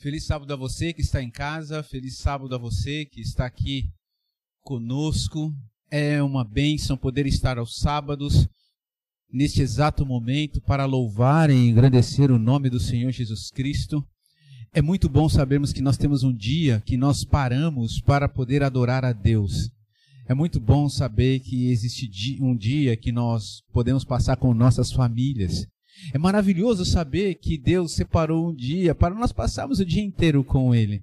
Feliz sábado a você que está em casa, feliz sábado a você que está aqui conosco. É uma bênção poder estar aos sábados, neste exato momento, para louvar e engrandecer o nome do Senhor Jesus Cristo. É muito bom sabermos que nós temos um dia que nós paramos para poder adorar a Deus. É muito bom saber que existe um dia que nós podemos passar com nossas famílias. É maravilhoso saber que Deus separou um dia para nós passarmos o dia inteiro com Ele.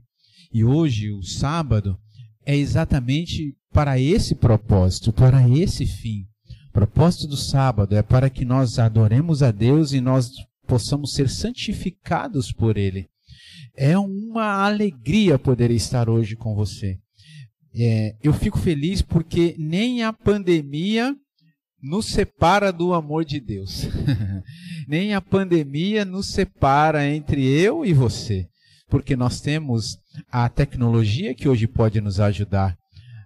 E hoje, o sábado, é exatamente para esse propósito, para esse fim. O propósito do sábado é para que nós adoremos a Deus e nós possamos ser santificados por Ele. É uma alegria poder estar hoje com você. É, eu fico feliz porque nem a pandemia nos separa do amor de Deus. Nem a pandemia nos separa entre eu e você, porque nós temos a tecnologia que hoje pode nos ajudar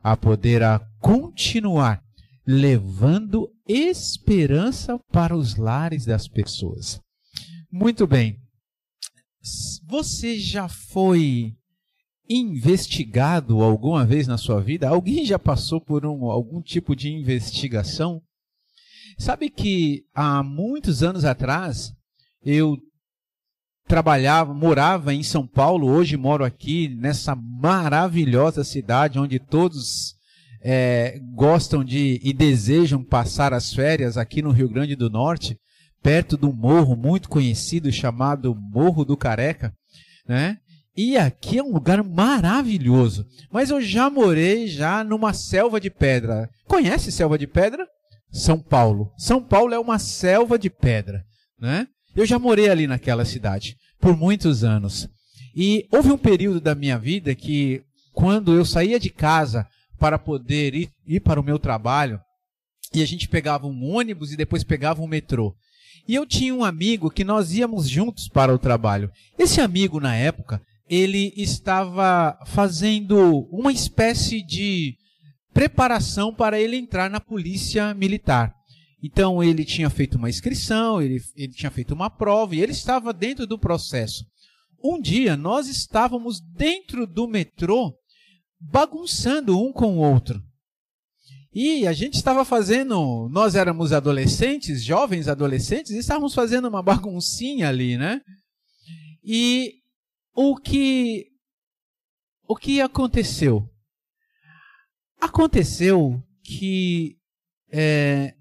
a poder a continuar levando esperança para os lares das pessoas. Muito bem. Você já foi investigado alguma vez na sua vida? Alguém já passou por um, algum tipo de investigação? Sabe que há muitos anos atrás eu trabalhava, morava em São Paulo, hoje moro aqui nessa maravilhosa cidade onde todos é, gostam de e desejam passar as férias aqui no Rio Grande do Norte, perto um morro muito conhecido chamado Morro do Careca, né? E aqui é um lugar maravilhoso. Mas eu já morei já numa selva de pedra. Conhece selva de pedra? São Paulo. São Paulo é uma selva de pedra, né? Eu já morei ali naquela cidade por muitos anos. E houve um período da minha vida que, quando eu saía de casa para poder ir, ir para o meu trabalho, e a gente pegava um ônibus e depois pegava um metrô. E eu tinha um amigo que nós íamos juntos para o trabalho. Esse amigo, na época, ele estava fazendo uma espécie de preparação para ele entrar na polícia militar. Então ele tinha feito uma inscrição, ele, ele tinha feito uma prova e ele estava dentro do processo. Um dia nós estávamos dentro do metrô bagunçando um com o outro. E a gente estava fazendo, nós éramos adolescentes, jovens adolescentes, e estávamos fazendo uma baguncinha ali, né? E o que o que aconteceu? Aconteceu que é,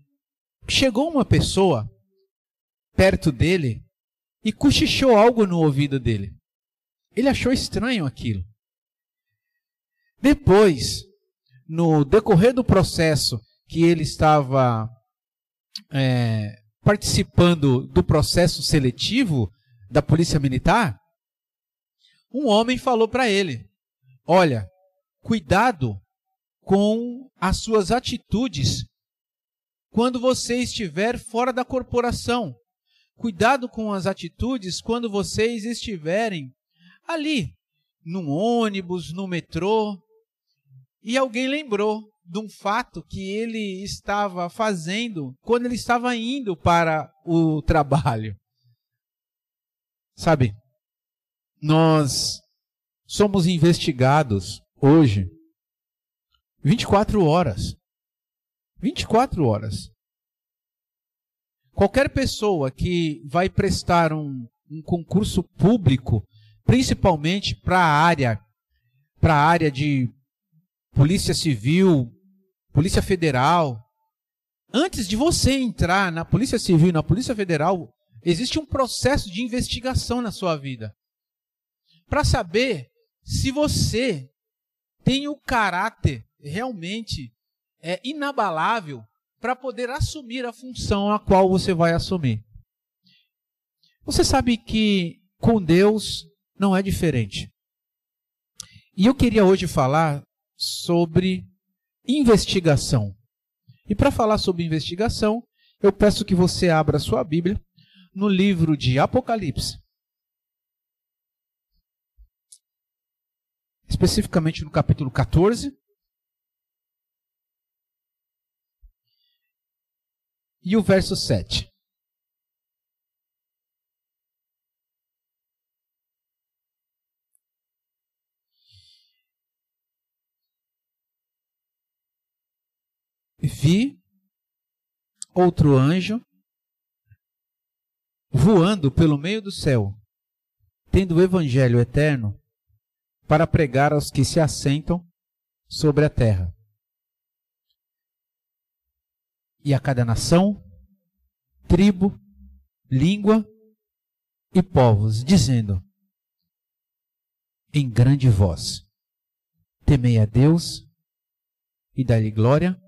chegou uma pessoa perto dele e cochichou algo no ouvido dele. Ele achou estranho aquilo. Depois, no decorrer do processo que ele estava é, participando do processo seletivo da Polícia Militar, um homem falou para ele: Olha, cuidado com as suas atitudes quando você estiver fora da corporação. Cuidado com as atitudes quando vocês estiverem ali, num ônibus, no metrô. E alguém lembrou de um fato que ele estava fazendo quando ele estava indo para o trabalho. Sabe, nós somos investigados hoje 24 horas. 24 horas. Qualquer pessoa que vai prestar um, um concurso público, principalmente para a área, para a área de polícia civil, polícia federal, antes de você entrar na polícia civil na polícia federal, existe um processo de investigação na sua vida para saber se você tem o caráter realmente é inabalável para poder assumir a função a qual você vai assumir. Você sabe que com Deus não é diferente. E eu queria hoje falar sobre investigação. E para falar sobre investigação, eu peço que você abra sua Bíblia no livro de Apocalipse. Especificamente no capítulo 14, e o verso 7. Vi outro anjo voando pelo meio do céu, tendo o evangelho eterno para pregar aos que se assentam sobre a terra e a cada nação, tribo, língua e povos, dizendo em grande voz: Temei a Deus e dai-lhe glória,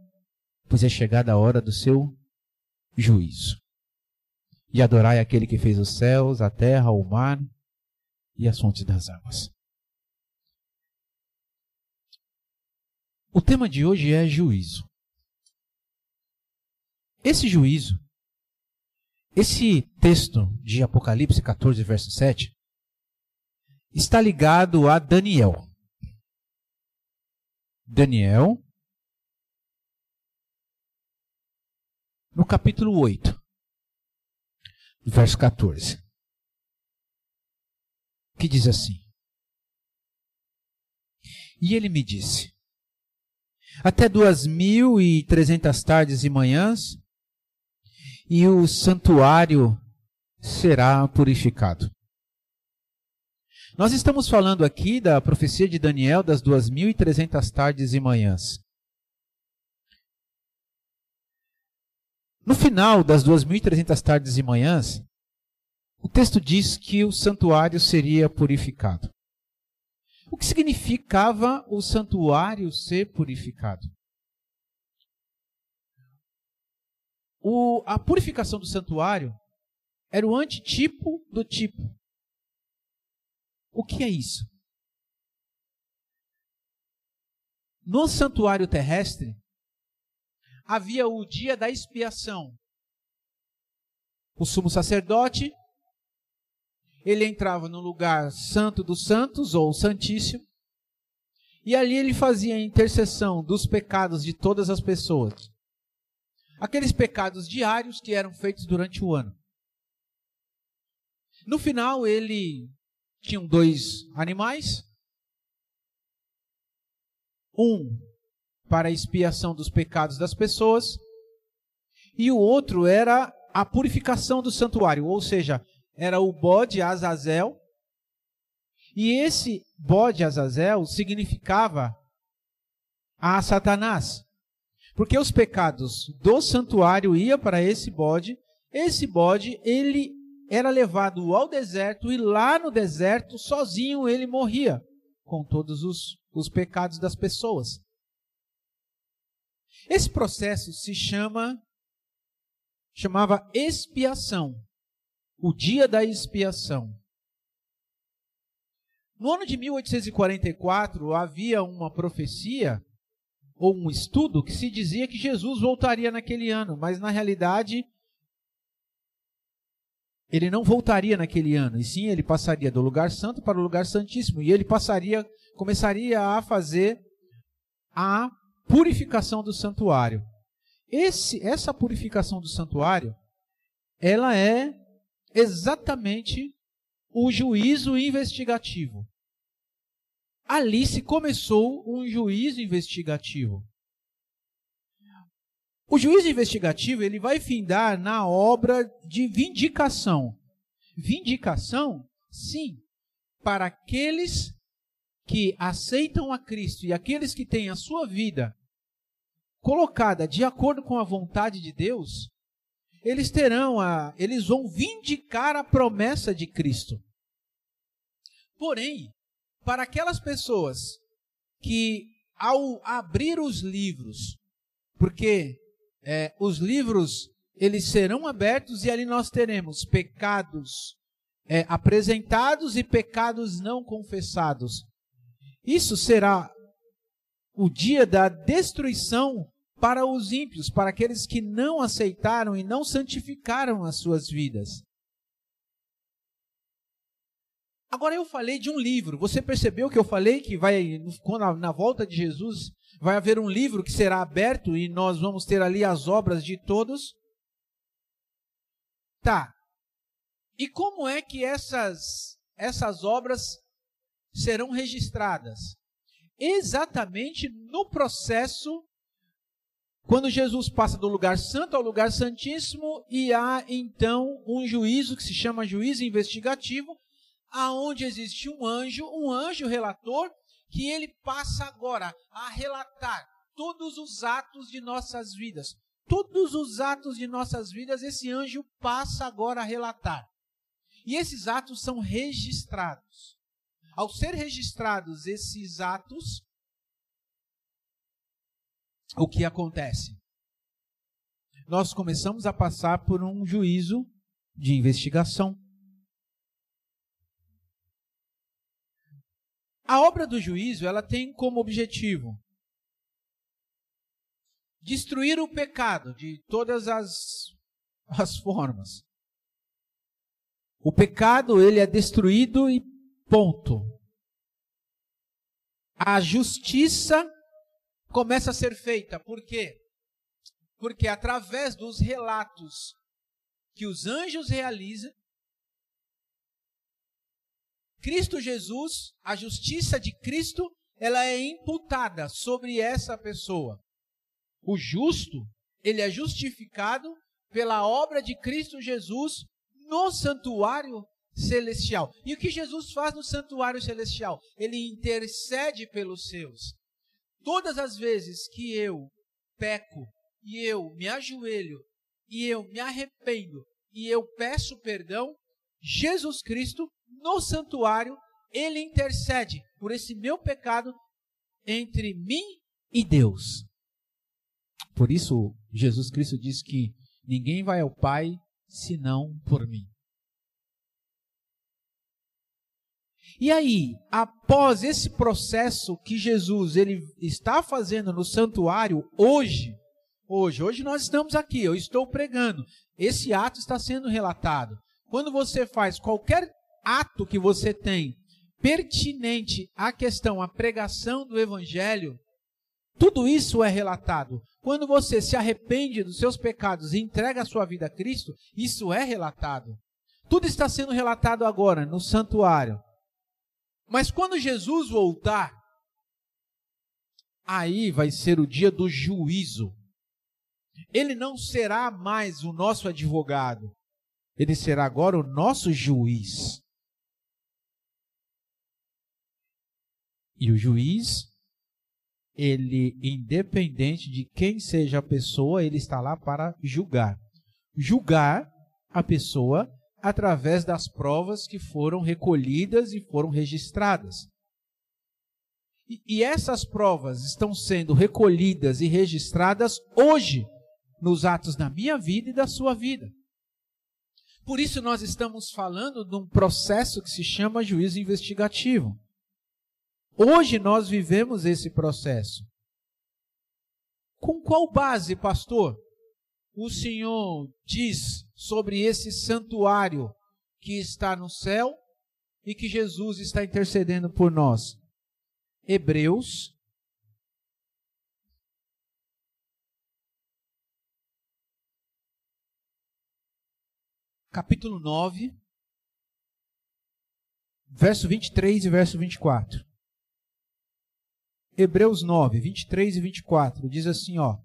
pois é chegada a hora do seu juízo. E adorai aquele que fez os céus, a terra, o mar e as fontes das águas. O tema de hoje é juízo. Esse juízo, esse texto de Apocalipse 14, verso 7, está ligado a Daniel. Daniel, no capítulo 8, verso 14, que diz assim: E ele me disse: até duas mil e trezentas tardes e manhãs, e o santuário será purificado. Nós estamos falando aqui da profecia de Daniel das duas mil e trezentas tardes e manhãs. No final das duas mil e trezentas tardes e manhãs, o texto diz que o santuário seria purificado. O que significava o santuário ser purificado? O, a purificação do santuário era o antitipo do tipo. O que é isso? No santuário terrestre, havia o dia da expiação. O sumo sacerdote ele entrava no lugar santo dos santos, ou santíssimo, e ali ele fazia a intercessão dos pecados de todas as pessoas. Aqueles pecados diários que eram feitos durante o ano. No final, ele tinha dois animais. Um para a expiação dos pecados das pessoas, e o outro era a purificação do santuário, ou seja, era o bode Azazel. E esse bode Azazel significava a Satanás. Porque os pecados do santuário ia para esse bode, esse bode ele era levado ao deserto e lá no deserto sozinho ele morria com todos os, os pecados das pessoas. Esse processo se chama chamava expiação o dia da expiação. No ano de 1844, havia uma profecia ou um estudo que se dizia que Jesus voltaria naquele ano, mas na realidade ele não voltaria naquele ano, e sim ele passaria do lugar santo para o lugar santíssimo, e ele passaria, começaria a fazer a purificação do santuário. Esse, essa purificação do santuário, ela é exatamente o juízo investigativo. Ali se começou um juízo investigativo. O juízo investigativo ele vai findar na obra de vindicação. Vindicação, sim, para aqueles que aceitam a Cristo e aqueles que têm a sua vida colocada de acordo com a vontade de Deus, eles terão a, eles vão vindicar a promessa de Cristo. Porém, para aquelas pessoas que ao abrir os livros, porque é, os livros eles serão abertos e ali nós teremos pecados é, apresentados e pecados não confessados. Isso será o dia da destruição para os ímpios, para aqueles que não aceitaram e não santificaram as suas vidas. Agora eu falei de um livro. Você percebeu que eu falei que vai na volta de Jesus vai haver um livro que será aberto e nós vamos ter ali as obras de todos? Tá. E como é que essas essas obras serão registradas? Exatamente no processo quando Jesus passa do lugar santo ao lugar santíssimo e há então um juízo que se chama juízo investigativo, aonde existe um anjo, um anjo relator, que ele passa agora a relatar todos os atos de nossas vidas. Todos os atos de nossas vidas, esse anjo passa agora a relatar. E esses atos são registrados. Ao ser registrados esses atos, o que acontece? Nós começamos a passar por um juízo de investigação. A obra do juízo, ela tem como objetivo destruir o pecado de todas as, as formas. O pecado, ele é destruído e ponto. A justiça começa a ser feita. Por quê? Porque através dos relatos que os anjos realizam, Cristo Jesus, a justiça de Cristo, ela é imputada sobre essa pessoa. O justo, ele é justificado pela obra de Cristo Jesus no santuário celestial. E o que Jesus faz no santuário celestial? Ele intercede pelos seus. Todas as vezes que eu peco e eu me ajoelho e eu me arrependo e eu peço perdão, Jesus Cristo, no santuário, ele intercede por esse meu pecado entre mim e Deus. Por isso, Jesus Cristo diz que ninguém vai ao Pai senão por mim. E aí, após esse processo que Jesus ele está fazendo no santuário hoje, hoje, hoje nós estamos aqui, eu estou pregando. Esse ato está sendo relatado. Quando você faz qualquer ato que você tem pertinente à questão, à pregação do evangelho, tudo isso é relatado. Quando você se arrepende dos seus pecados e entrega a sua vida a Cristo, isso é relatado. Tudo está sendo relatado agora no santuário. Mas quando Jesus voltar, aí vai ser o dia do juízo. Ele não será mais o nosso advogado, ele será agora o nosso juiz. E o juiz, ele, independente de quem seja a pessoa, ele está lá para julgar. Julgar a pessoa através das provas que foram recolhidas e foram registradas. E, e essas provas estão sendo recolhidas e registradas hoje nos atos da minha vida e da sua vida. Por isso nós estamos falando de um processo que se chama juízo investigativo. Hoje nós vivemos esse processo. Com qual base, pastor? o Senhor diz sobre esse santuário que está no céu e que Jesus está intercedendo por nós? Hebreus. Capítulo 9, verso 23 e verso 24. Hebreus 9, 23 e 24 diz assim, ó: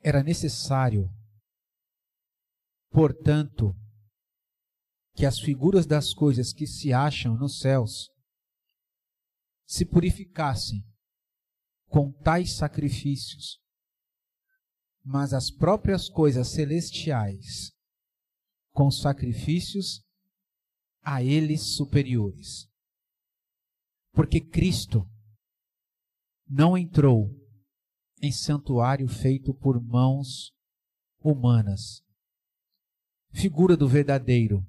Era necessário, portanto, que as figuras das coisas que se acham nos céus se purificassem com tais sacrifícios, mas as próprias coisas celestiais com sacrifícios a eles superiores. Porque Cristo não entrou em santuário feito por mãos humanas. Figura do verdadeiro.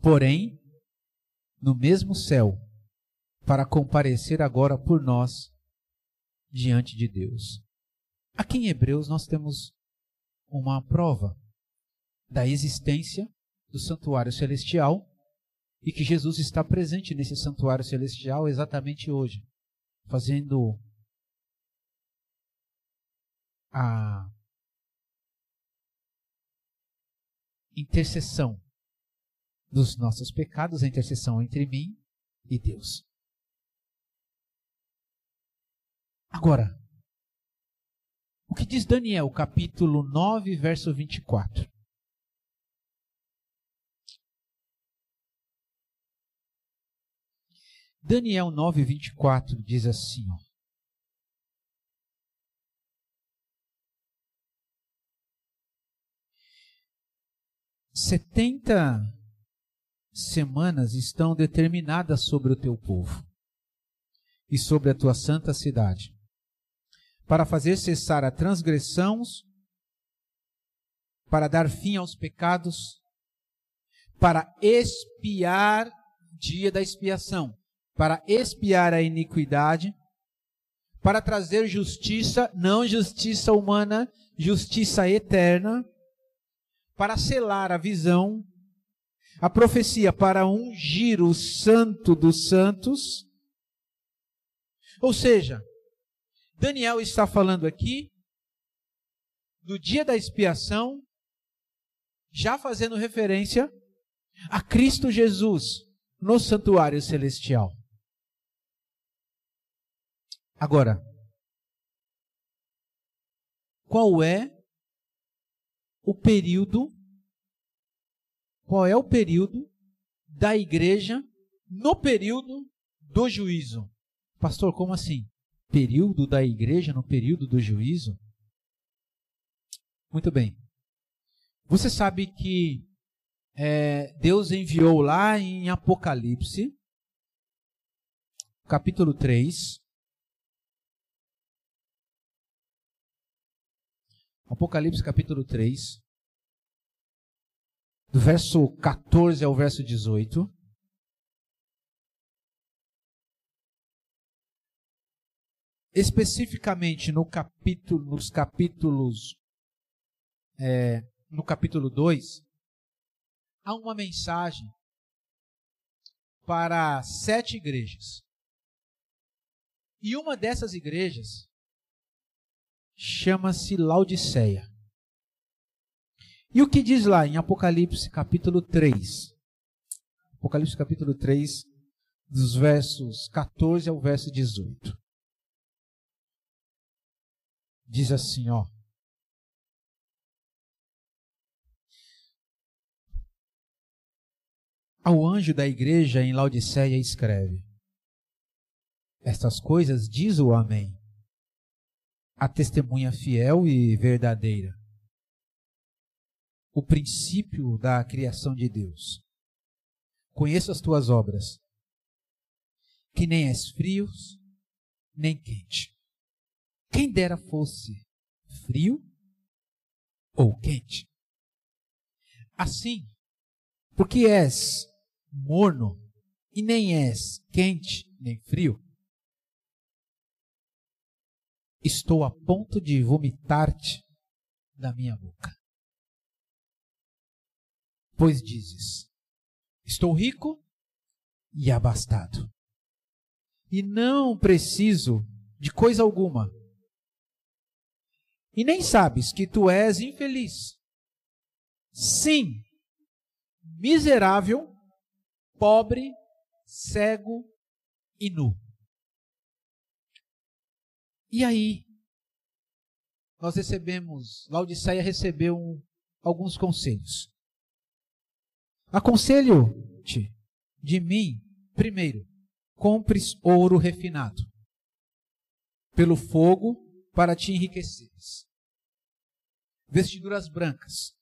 Porém, no mesmo céu, para comparecer agora por nós diante de Deus. Aqui em Hebreus nós temos uma prova da existência do santuário celestial e que Jesus está presente nesse santuário celestial exatamente hoje, fazendo a intercessão dos nossos pecados, a intercessão entre mim e Deus. Agora, o que diz Daniel, capítulo 9, verso 24? Daniel 9, 24 diz assim: ó, 70 semanas estão determinadas sobre o teu povo e sobre a tua santa cidade, para fazer cessar a transgressões, para dar fim aos pecados, para expiar dia da expiação, para expiar a iniquidade, para trazer justiça, não justiça humana, justiça eterna, para selar a visão, a profecia para ungir o santo dos santos. Ou seja, Daniel está falando aqui do dia da expiação, já fazendo referência a Cristo Jesus no santuário celestial. Agora, qual é o período, qual é o período da igreja no período do juízo. Pastor, como assim? Período da igreja no período do juízo? Muito bem. Você sabe que é, Deus enviou lá em Apocalipse, capítulo 3, Apocalipse capítulo 3, do verso 14 ao verso 18. Especificamente no capítulo, nos capítulos, é, no capítulo 2, há uma mensagem para sete igrejas. E uma dessas igrejas chama-se Laodiceia. E o que diz lá em Apocalipse capítulo 3? Apocalipse capítulo 3, dos versos 14 ao verso 18. Diz assim, ó. Ao anjo da igreja em Laodiceia escreve: Estas coisas diz o Amém a testemunha fiel e verdadeira. O princípio da criação de Deus. Conheço as tuas obras, que nem és frio, nem quente. Quem dera fosse frio ou quente. Assim, porque és morno e nem és quente nem frio, estou a ponto de vomitar-te da minha boca. Pois dizes: Estou rico e abastado, e não preciso de coisa alguma. E nem sabes que tu és infeliz. Sim, miserável, pobre, cego e nu. E aí, nós recebemos, Laodiceia recebeu alguns conselhos. Aconselho-te de mim, primeiro, compres ouro refinado pelo fogo para te enriqueceres. Vestiduras brancas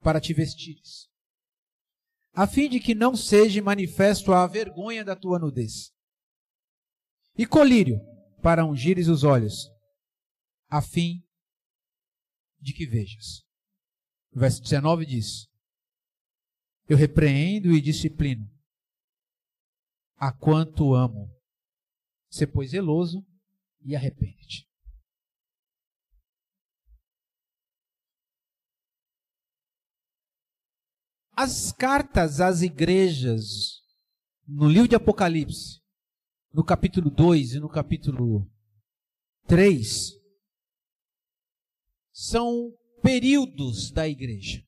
para te vestires, a fim de que não seja manifesto a vergonha da tua nudez. E colírio para ungires os olhos, a fim de que vejas. O verso 19 diz: Eu repreendo e disciplino, a quanto amo. Se pois zeloso e arrepende-te. As cartas às igrejas no livro de Apocalipse no capítulo 2 e no capítulo 3 são períodos da igreja.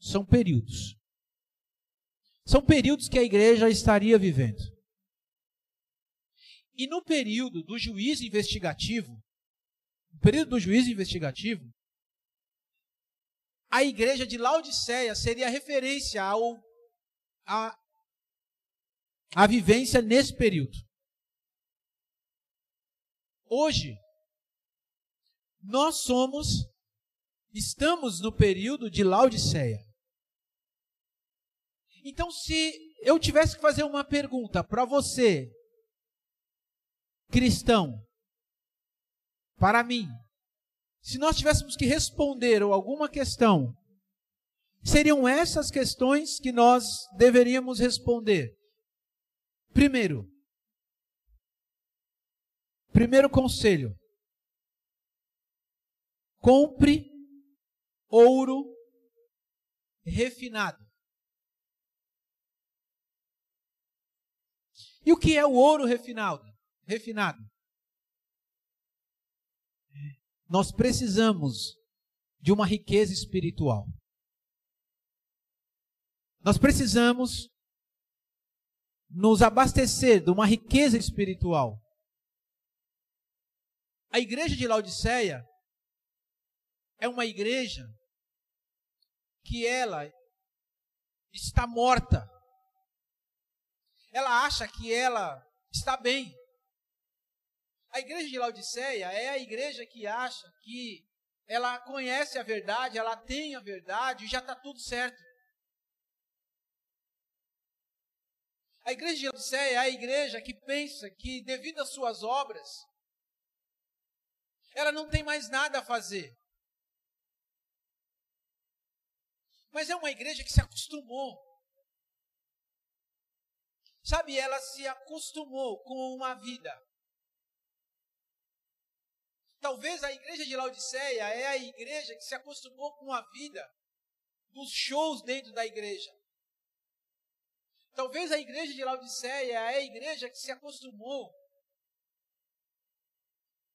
são períodos. São períodos que a igreja estaria vivendo. E no período do juízo investigativo, no período do juízo investigativo, a igreja de Laodiceia seria referência ao a, a vivência nesse período. Hoje, nós somos, estamos no período de Laodiceia. Então, se eu tivesse que fazer uma pergunta para você, cristão, para mim, se nós tivéssemos que responder alguma questão, seriam essas questões que nós deveríamos responder. Primeiro, primeiro conselho: compre ouro refinado. E o que é o ouro refinado? Refinado. Nós precisamos de uma riqueza espiritual. Nós precisamos nos abastecer de uma riqueza espiritual. A igreja de Laodiceia é uma igreja que ela está morta. Ela acha que ela está bem. A igreja de Laodiceia é a igreja que acha que ela conhece a verdade, ela tem a verdade e já está tudo certo. A igreja de Laodiceia é a igreja que pensa que, devido às suas obras, ela não tem mais nada a fazer. Mas é uma igreja que se acostumou. Sabe, ela se acostumou com uma vida. Talvez a igreja de Laodiceia é a igreja que se acostumou com a vida dos shows dentro da igreja. Talvez a igreja de Laodiceia é a igreja que se acostumou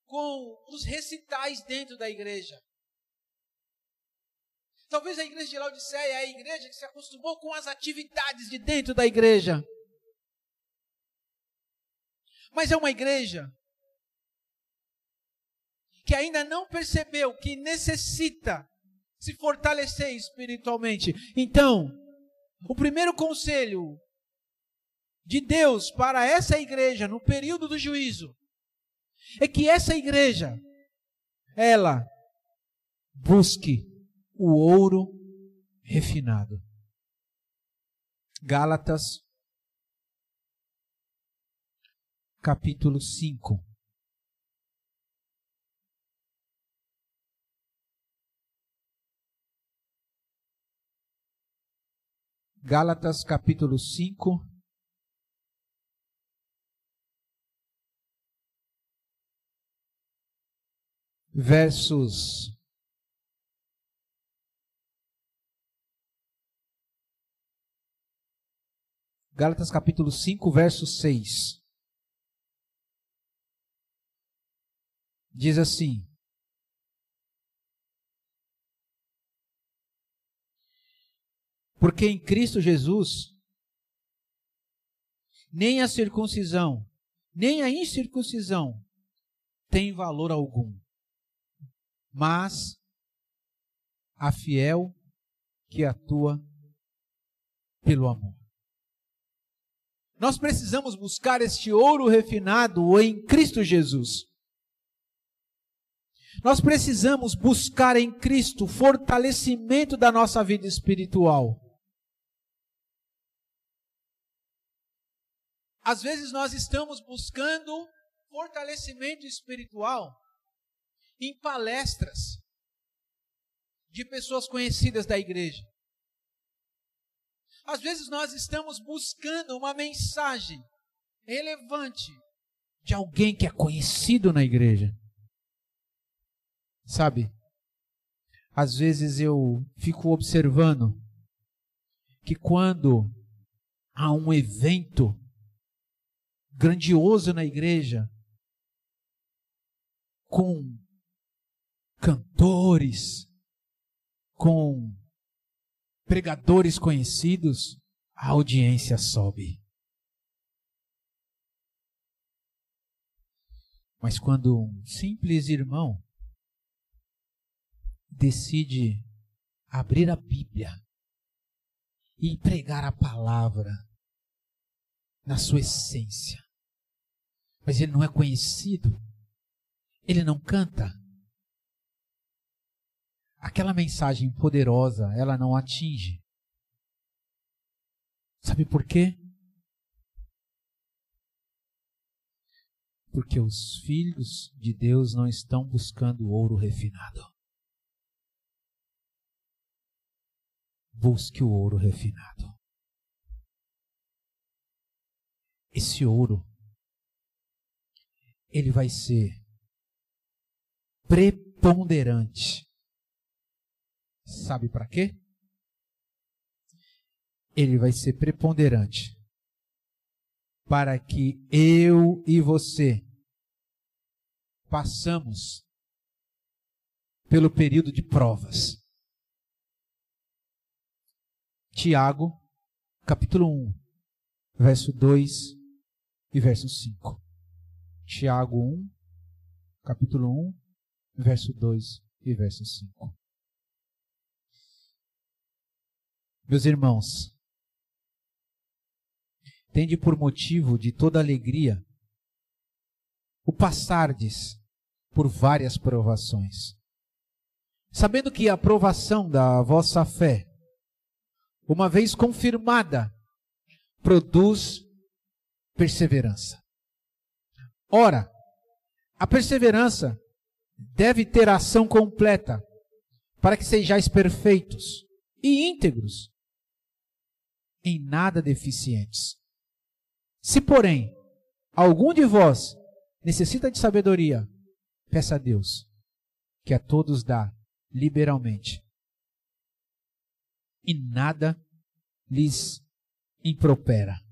com os recitais dentro da igreja. Talvez a igreja de Laodiceia é a igreja que se acostumou com as atividades de dentro da igreja. Mas é uma igreja que ainda não percebeu que necessita se fortalecer espiritualmente. Então, o primeiro conselho de Deus para essa igreja no período do juízo é que essa igreja ela busque o ouro refinado. Gálatas, capítulo 5. Gálatas, capítulo 5. Versos Gálatas capítulo 5, verso 6. Diz assim: Porque em Cristo Jesus, nem a circuncisão, nem a incircuncisão tem valor algum, mas a fiel que atua pelo amor. Nós precisamos buscar este ouro refinado em Cristo Jesus. Nós precisamos buscar em Cristo fortalecimento da nossa vida espiritual. Às vezes nós estamos buscando fortalecimento espiritual em palestras de pessoas conhecidas da igreja. Às vezes nós estamos buscando uma mensagem relevante de alguém que é conhecido na igreja. Sabe? Às vezes eu fico observando que quando há um evento grandioso na igreja, com cantores, com pregadores conhecidos, a audiência sobe. Mas quando um simples irmão decide abrir a Bíblia e pregar a palavra na sua essência, mas ele não é conhecido, ele não canta, aquela mensagem poderosa, ela não atinge. Sabe por quê? Porque os filhos de Deus não estão buscando ouro refinado. Busque o ouro refinado. Esse ouro, ele vai ser preponderante Sabe para quê? Ele vai ser preponderante para que eu e você passamos pelo período de provas. Tiago, capítulo 1, verso 2 e verso 5. Tiago 1, capítulo 1, verso 2 e verso 5. Meus irmãos, tende por motivo de toda alegria o passardes por várias provações, sabendo que a aprovação da vossa fé, uma vez confirmada, produz perseverança. Ora, a perseverança deve ter ação completa, para que sejais perfeitos e íntegros, em nada deficientes. Se, porém, algum de vós necessita de sabedoria, peça a Deus, que a todos dá liberalmente. E nada lhes impropera.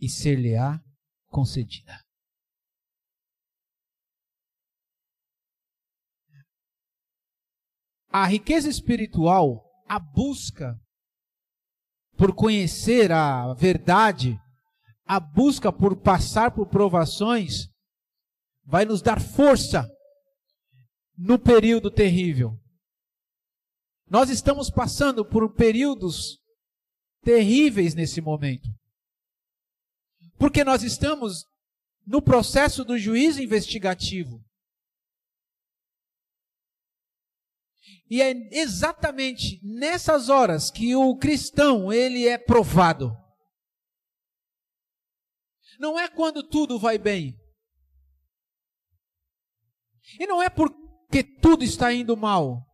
E ser-lhe-á concedida. A riqueza espiritual a busca por conhecer a verdade, a busca por passar por provações, vai nos dar força no período terrível. Nós estamos passando por períodos terríveis nesse momento. Porque nós estamos no processo do juízo investigativo. E é exatamente nessas horas que o cristão ele é provado. Não é quando tudo vai bem. E não é porque tudo está indo mal.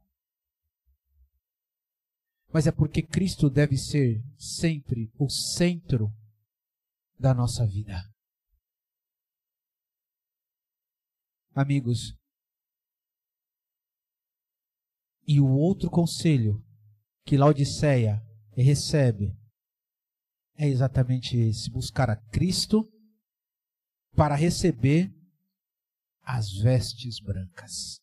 Mas é porque Cristo deve ser sempre o centro da nossa vida. Amigos, e o outro conselho que Laodiceia recebe é exatamente esse: buscar a Cristo para receber as vestes brancas.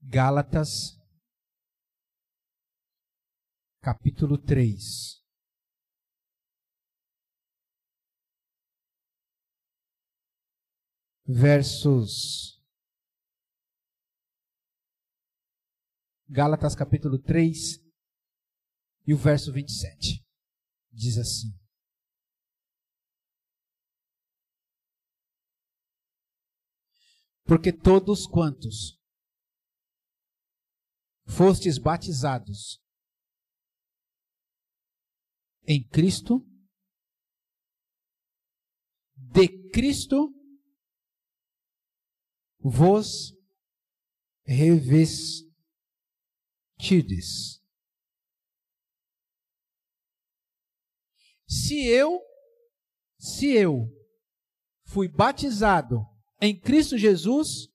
Gálatas, capítulo 3. Versos Gálatas capítulo 3 e o verso 27. Diz assim: Porque todos quantos fostes batizados em Cristo, de Cristo vos revestes tides. Se eu, se eu fui batizado em Cristo Jesus,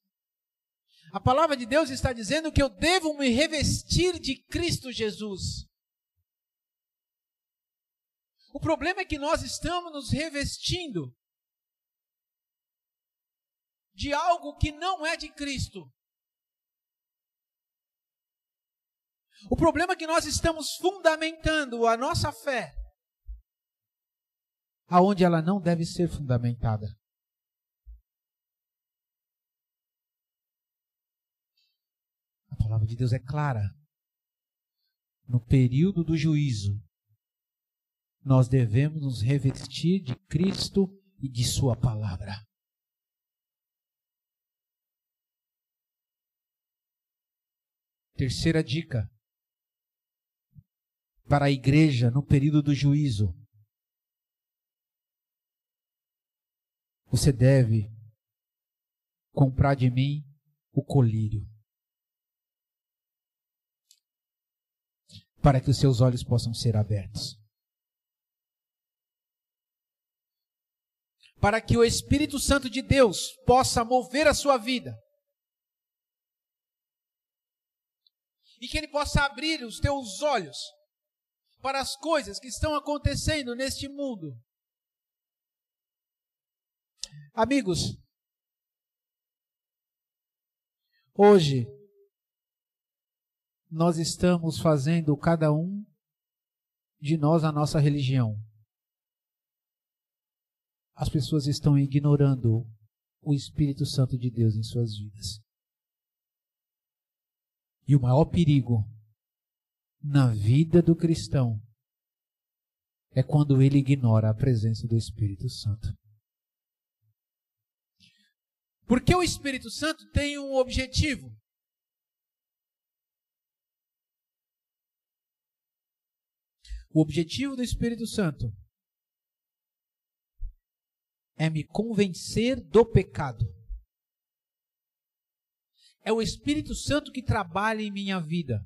a palavra de Deus está dizendo que eu devo me revestir de Cristo Jesus. O problema é que nós estamos nos revestindo de algo que não é de Cristo. O problema é que nós estamos fundamentando a nossa fé aonde ela não deve ser fundamentada. A palavra de Deus é clara. No período do juízo, nós devemos nos revestir de Cristo e de Sua palavra. Terceira dica para a igreja no período do juízo. Você deve comprar de mim o colírio. Para que os seus olhos possam ser abertos. Para que o Espírito Santo de Deus possa mover a sua vida. E que ele possa abrir os teus olhos para as coisas que estão acontecendo neste mundo. Amigos, hoje nós estamos fazendo cada um de nós a nossa religião. As pessoas estão ignorando o Espírito Santo de Deus em suas vidas. E o maior perigo na vida do cristão é quando ele ignora a presença do Espírito Santo. Porque o Espírito Santo tem um objetivo. O objetivo do Espírito Santo é me convencer do pecado. É o Espírito Santo que trabalha em minha vida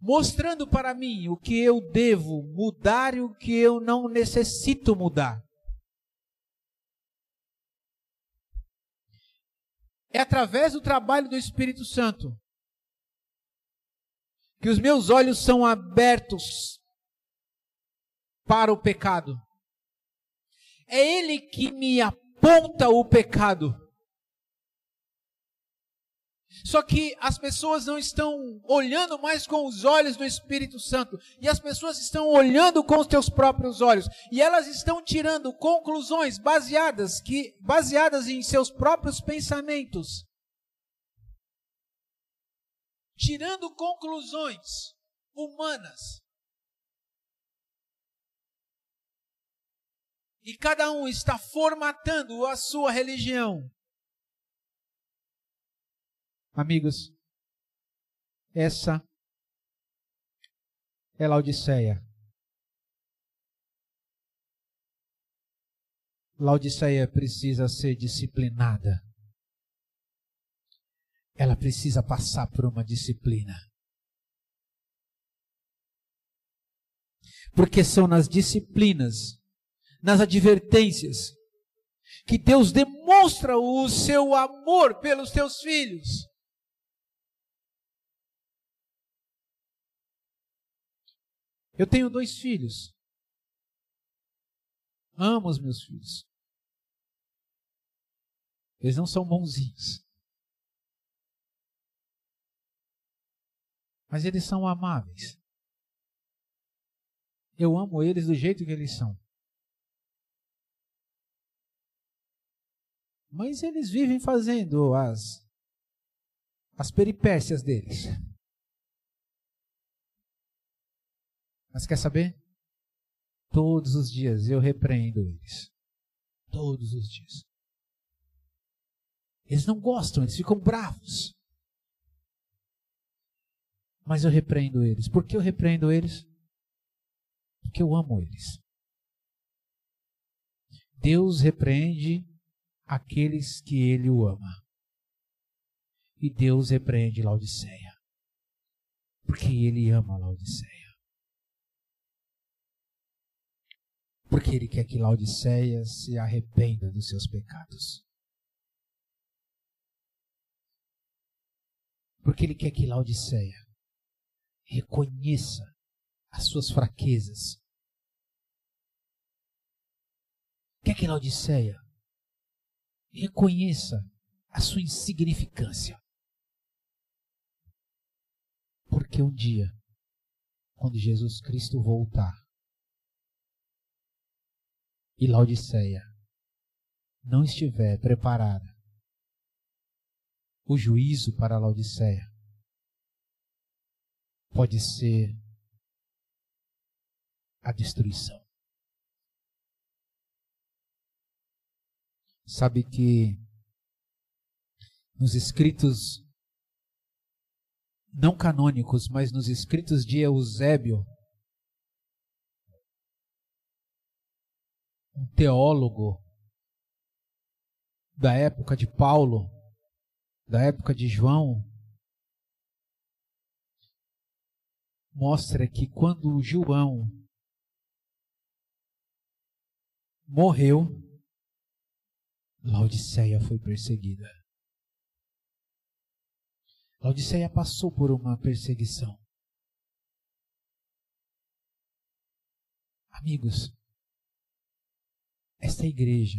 mostrando para mim o que eu devo mudar e o que eu não necessito mudar. É através do trabalho do Espírito Santo que os meus olhos são abertos para o pecado. É Ele que me aponta o pecado. Só que as pessoas não estão olhando mais com os olhos do Espírito Santo, e as pessoas estão olhando com os teus próprios olhos, e elas estão tirando conclusões baseadas que baseadas em seus próprios pensamentos. Tirando conclusões humanas. E cada um está formatando a sua religião Amigos, essa é Laodiceia. Laodiceia precisa ser disciplinada. Ela precisa passar por uma disciplina. Porque são nas disciplinas, nas advertências, que Deus demonstra o seu amor pelos seus filhos. Eu tenho dois filhos. Amo os meus filhos. Eles não são bonzinhos. Mas eles são amáveis. Eu amo eles do jeito que eles são. Mas eles vivem fazendo as as peripécias deles. Mas quer saber? Todos os dias eu repreendo eles. Todos os dias. Eles não gostam, eles ficam bravos. Mas eu repreendo eles. Por que eu repreendo eles? Porque eu amo eles. Deus repreende aqueles que ele o ama. E Deus repreende Laodiceia. Porque ele ama Laodiceia. Porque ele quer que Laodiceia se arrependa dos seus pecados. Porque ele quer que Laodiceia reconheça as suas fraquezas. Quer que Laodiceia reconheça a sua insignificância. Porque um dia, quando Jesus Cristo voltar, e Laodiceia não estiver preparada, o juízo para Laodiceia pode ser a destruição. Sabe que nos escritos não canônicos, mas nos escritos de Eusébio, um teólogo da época de Paulo, da época de João, mostra que quando João morreu, Laodiceia foi perseguida. Laodiceia passou por uma perseguição. Amigos, esta igreja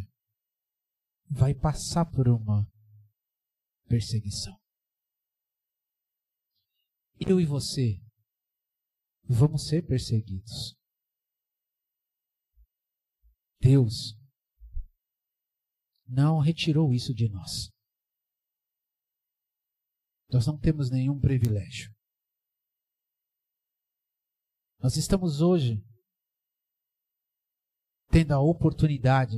vai passar por uma perseguição. Eu e você vamos ser perseguidos. Deus não retirou isso de nós. Nós não temos nenhum privilégio. Nós estamos hoje tendo a oportunidade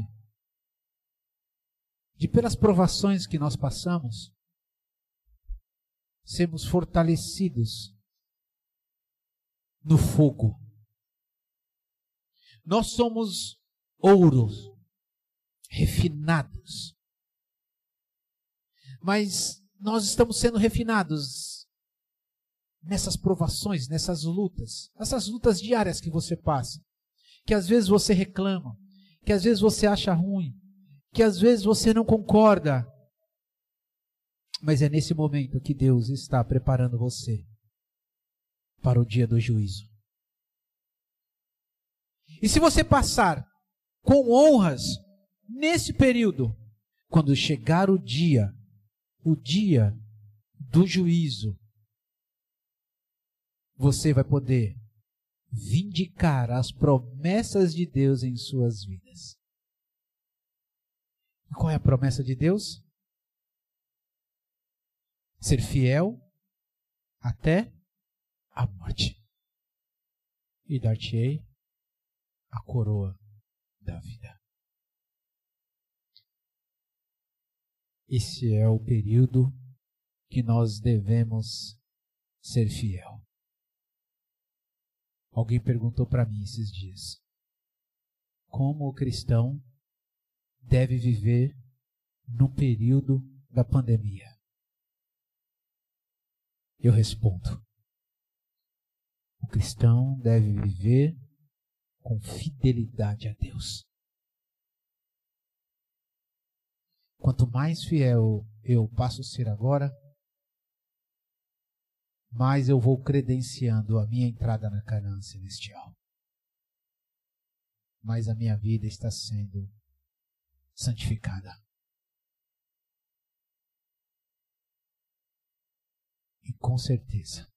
de, pelas provações que nós passamos, sermos fortalecidos no fogo. Nós somos ouros refinados. Mas nós estamos sendo refinados nessas provações, nessas lutas, essas lutas diárias que você passa, que às vezes você reclama, que às vezes você acha ruim, que às vezes você não concorda. Mas é nesse momento que Deus está preparando você para o dia do juízo. E se você passar com honras nesse período, quando chegar o dia, o dia do juízo, você vai poder vindicar as promessas de Deus em suas vidas. E qual é a promessa de Deus? Ser fiel até a morte. E dar-te-ei a coroa da vida. Esse é o período que nós devemos ser fiel. Alguém perguntou para mim esses dias: como o cristão deve viver no período da pandemia? Eu respondo: o cristão deve viver com fidelidade a Deus. Quanto mais fiel eu passo a ser agora, mais eu vou credenciando a minha entrada na Canaã celestial. Mais a minha vida está sendo santificada. E com certeza,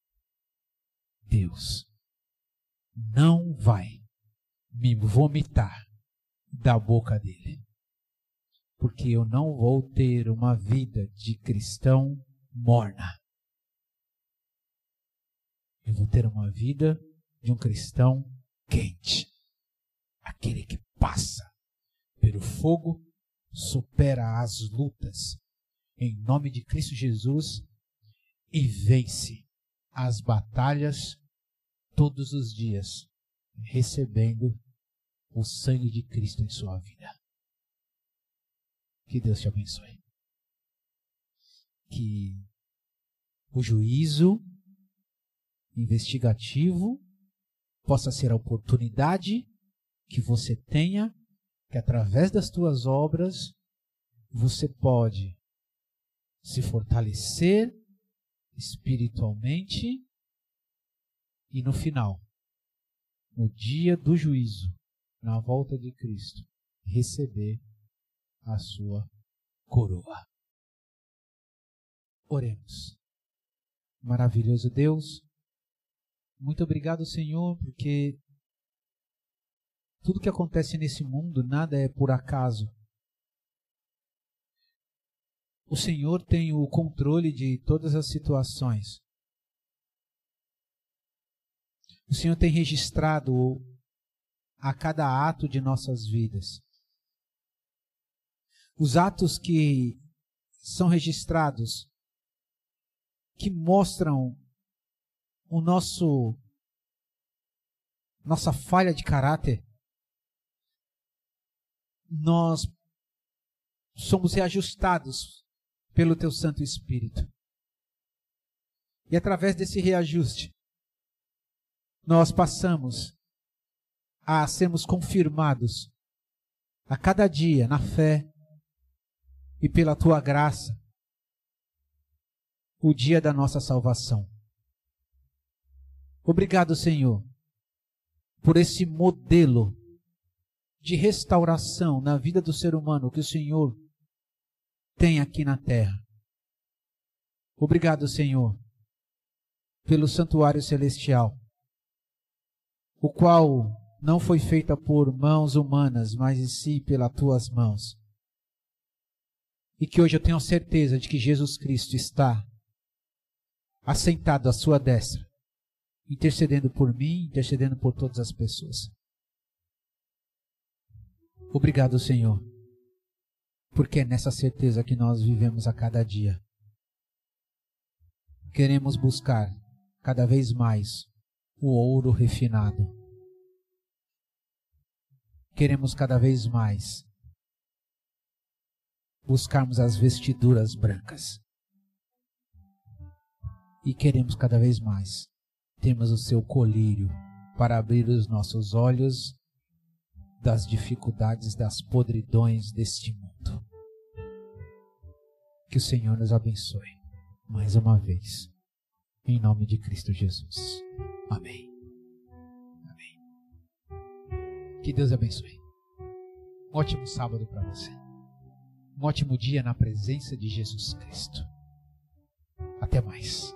Deus não vai me vomitar da boca dele porque eu não vou ter uma vida de cristão morna. Eu vou ter uma vida de um cristão quente. Aquele que passa pelo fogo, supera as lutas, em nome de Cristo Jesus, e vence as batalhas todos os dias, recebendo o sangue de Cristo em sua vida. Que Deus te abençoe. Que o juízo investigativo possa ser a oportunidade que você tenha que através das tuas obras você pode se fortalecer espiritualmente e no final, no dia do juízo, na volta de Cristo, receber a sua coroa. Oremos. Maravilhoso Deus, Muito obrigado, Senhor, porque tudo que acontece nesse mundo, nada é por acaso. O Senhor tem o controle de todas as situações. O Senhor tem registrado a cada ato de nossas vidas. Os atos que são registrados, que mostram o nosso nossa falha de caráter, nós somos reajustados pelo teu Santo Espírito. E através desse reajuste, nós passamos a sermos confirmados a cada dia na fé e pela tua graça o dia da nossa salvação. Obrigado, Senhor, por esse modelo de restauração na vida do ser humano que o Senhor tem aqui na terra. Obrigado, Senhor, pelo santuário celestial, o qual não foi feita por mãos humanas, mas em si pelas tuas mãos. E que hoje eu tenho certeza de que Jesus Cristo está assentado à sua destra, intercedendo por mim, intercedendo por todas as pessoas. Obrigado, Senhor, porque é nessa certeza que nós vivemos a cada dia. Queremos buscar cada vez mais o ouro refinado. Queremos cada vez mais buscarmos as vestiduras brancas. E queremos cada vez mais termos o seu colírio para abrir os nossos olhos das dificuldades, das podridões deste mundo. Que o Senhor nos abençoe mais uma vez. Em nome de Cristo Jesus. Amém. Amém. Que Deus abençoe. Um ótimo sábado para você. Um ótimo dia na presença de Jesus Cristo. Até mais.